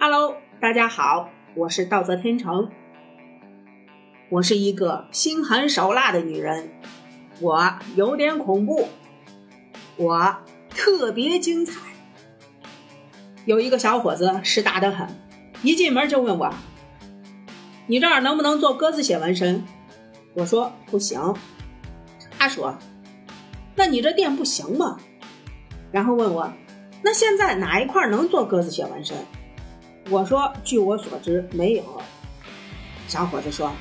Hello，大家好，我是道泽天成。我是一个心狠手辣的女人，我有点恐怖，我特别精彩。有一个小伙子识大的很，一进门就问我：“你这儿能不能做鸽子血纹身？”我说：“不行。”他说：“那你这店不行吗？”然后问我：“那现在哪一块能做鸽子血纹身？”我说：“据我所知，没有。”小伙子说。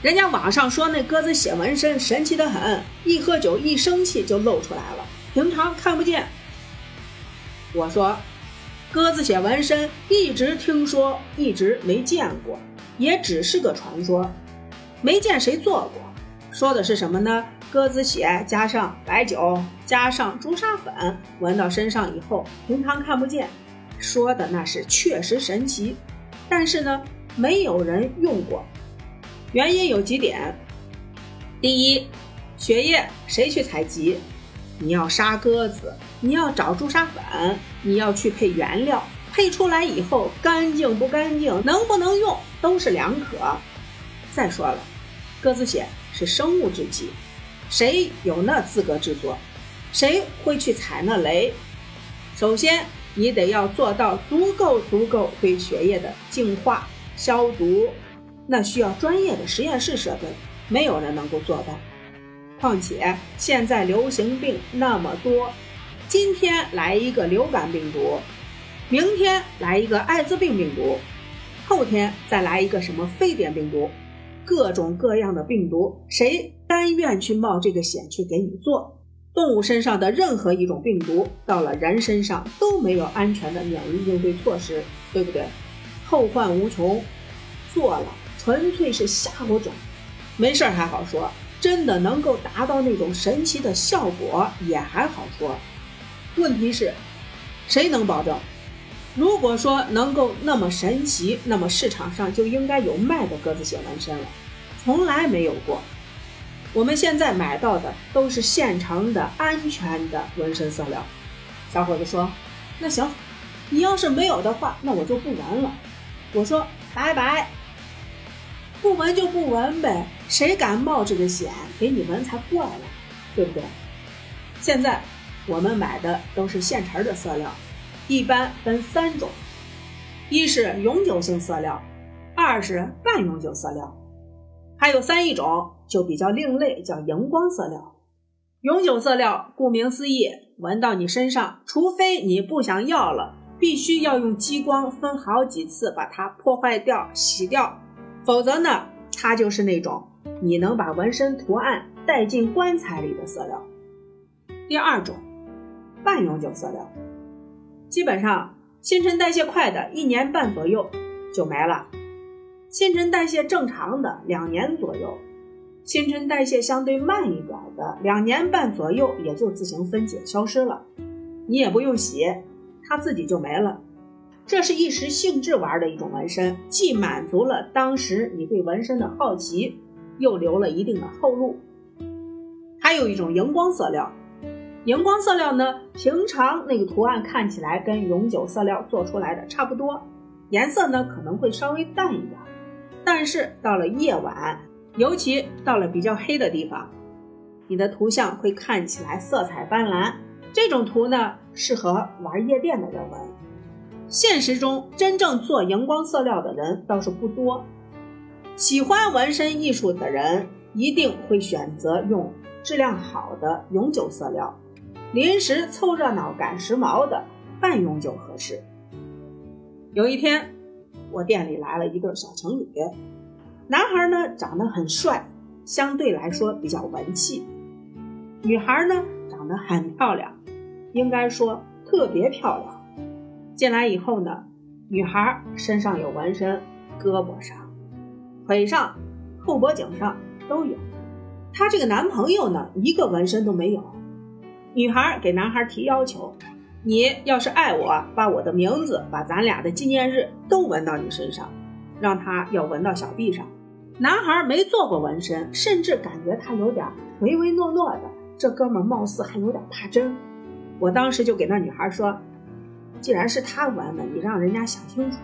人家网上说那鸽子血纹身神奇的很，一喝酒一生气就露出来了，平常看不见。我说，鸽子血纹身一直听说，一直没见过，也只是个传说，没见谁做过。说的是什么呢？鸽子血加上白酒加上朱砂粉，纹到身上以后，平常看不见。说的那是确实神奇，但是呢，没有人用过。原因有几点：第一，血液谁去采集？你要杀鸽子，你要找朱砂粉，你要去配原料，配出来以后干净不干净，能不能用，都是两可。再说了，鸽子血是生物制剂，谁有那资格制作？谁会去踩那雷？首先，你得要做到足够足够对血液的净化、消毒。那需要专业的实验室设备，没有人能够做到。况且现在流行病那么多，今天来一个流感病毒，明天来一个艾滋病病毒，后天再来一个什么非典病毒，各种各样的病毒，谁甘愿去冒这个险去给你做？动物身上的任何一种病毒到了人身上都没有安全的免疫应对措施，对不对？后患无穷，做了。纯粹是吓唬整，没事儿还好说，真的能够达到那种神奇的效果也还好说。问题是，谁能保证？如果说能够那么神奇，那么市场上就应该有卖的鸽子血纹身了，从来没有过。我们现在买到的都是现成的、安全的纹身色料。小伙子说：“那行，你要是没有的话，那我就不纹了。”我说：“拜拜。”不纹就不纹呗，谁敢冒这个险给你纹才怪呢，对不对？现在我们买的都是现成的色料，一般分三种：一是永久性色料，二是半永久色料，还有三一种就比较另类，叫荧光色料。永久色料顾名思义，闻到你身上，除非你不想要了，必须要用激光分好几次把它破坏掉、洗掉。否则呢，它就是那种你能把纹身图案带进棺材里的色料。第二种，半永久色料，基本上新陈代谢快的，一年半左右就没了；新陈代谢正常的，两年左右；新陈代谢相对慢一点的，两年半左右也就自行分解消失了，你也不用洗，它自己就没了。这是一时兴致玩的一种纹身，既满足了当时你对纹身的好奇，又留了一定的后路。还有一种荧光色料，荧光色料呢，平常那个图案看起来跟永久色料做出来的差不多，颜色呢可能会稍微淡一点，但是到了夜晚，尤其到了比较黑的地方，你的图像会看起来色彩斑斓。这种图呢，适合玩夜店的人纹。现实中，真正做荧光色料的人倒是不多。喜欢纹身艺术的人一定会选择用质量好的永久色料，临时凑热闹赶时髦的半永久合适。有一天，我店里来了一对小情侣，男孩呢长得很帅，相对来说比较文气；女孩呢长得很漂亮，应该说特别漂亮。进来以后呢，女孩身上有纹身，胳膊上、腿上、后脖颈上都有。她这个男朋友呢，一个纹身都没有。女孩给男孩提要求：“你要是爱我，把我的名字、把咱俩的纪念日都纹到你身上，让他要纹到小臂上。”男孩没做过纹身，甚至感觉他有点唯唯诺诺的。这哥们貌似还有点怕针。我当时就给那女孩说。既然是他纹的，你让人家想清楚。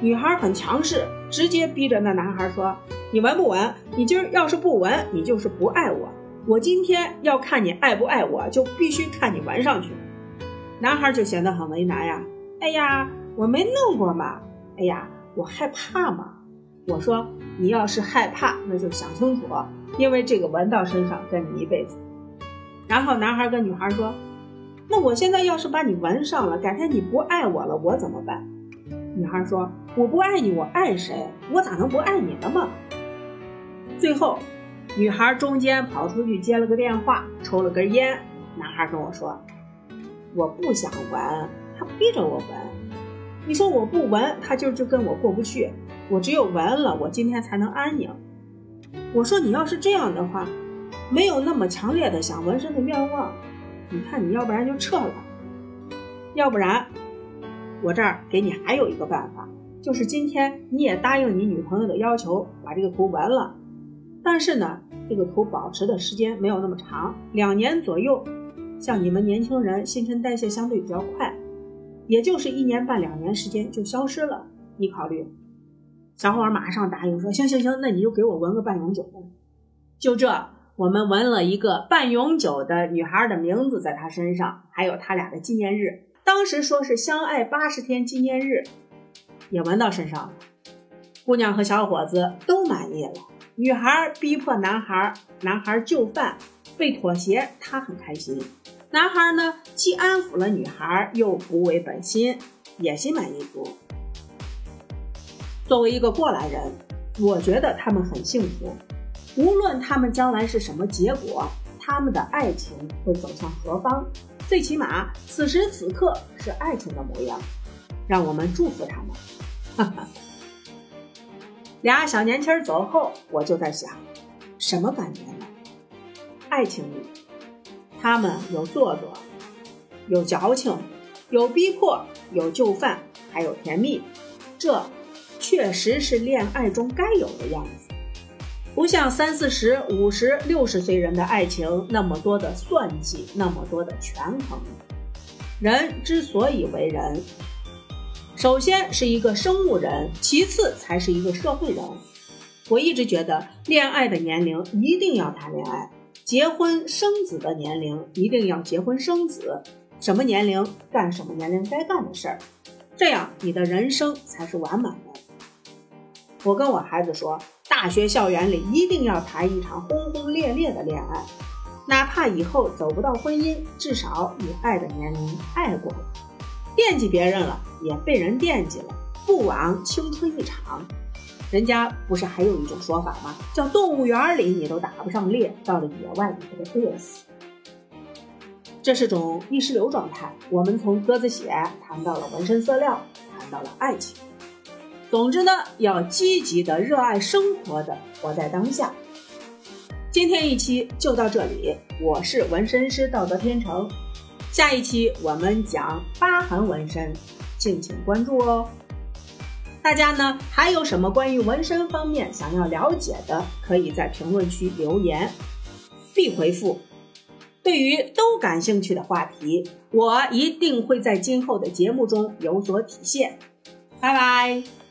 女孩很强势，直接逼着那男孩说：“你纹不纹？你今儿要是不纹，你就是不爱我。我今天要看你爱不爱我，就必须看你纹上去。”男孩就显得很为难呀。哎呀，我没弄过嘛。哎呀，我害怕嘛。我说你要是害怕，那就想清楚，因为这个纹到身上跟你一辈子。然后男孩跟女孩说：“那我现在要是把你纹上了，改天你不爱我了，我怎么办？”女孩说：“我不爱你，我爱谁？我咋能不爱你呢嘛？”最后，女孩中间跑出去接了个电话，抽了根烟。男孩跟我说：“我不想纹，他逼着我纹。你说我不纹，他今儿就跟我过不去。我只有纹了，我今天才能安宁。”我说：“你要是这样的话，没有那么强烈的想纹身的愿望，你看你要不然就撤了，要不然。”我这儿给你还有一个办法，就是今天你也答应你女朋友的要求，把这个图纹了。但是呢，这个图保持的时间没有那么长，两年左右。像你们年轻人新陈代谢相对比较快，也就是一年半两年时间就消失了。你考虑？小伙马上答应说：行行行，那你就给我纹个半永久的。就这，我们纹了一个半永久的女孩的名字在她身上，还有他俩的纪念日。当时说是相爱八十天纪念日，也纹到身上了。姑娘和小伙子都满意了。女孩逼迫男孩，男孩就范，被妥协，他很开心。男孩呢，既安抚了女孩，又不违本心，也心满意足。作为一个过来人，我觉得他们很幸福。无论他们将来是什么结果，他们的爱情会走向何方？最起码此时此刻是爱情的模样，让我们祝福他们。哈哈，俩小年轻走后，我就在想，什么感觉呢？爱情里，他们有做作，有矫情，有逼迫，有就范，还有甜蜜，这确实是恋爱中该有的样子。不像三四十、五十、六十岁人的爱情那么多的算计，那么多的权衡。人之所以为人，首先是一个生物人，其次才是一个社会人。我一直觉得，恋爱的年龄一定要谈恋爱，结婚生子的年龄一定要结婚生子。什么年龄干什么年龄该干的事儿，这样你的人生才是完满的。我跟我孩子说。大学校园里一定要谈一场轰轰烈烈的恋爱，哪怕以后走不到婚姻，至少你爱的年龄爱过了，惦记别人了，也被人惦记了，不枉青春一场。人家不是还有一种说法吗？叫动物园里你都打不上猎，到了野外你都得饿死。这是种意识流状态。我们从鸽子血谈到了纹身色料，谈到了爱情。总之呢，要积极的热爱生活的活在当下。今天一期就到这里，我是纹身师道德天成，下一期我们讲疤痕纹身，敬请关注哦。大家呢还有什么关于纹身方面想要了解的，可以在评论区留言，必回复。对于都感兴趣的话题，我一定会在今后的节目中有所体现。拜拜。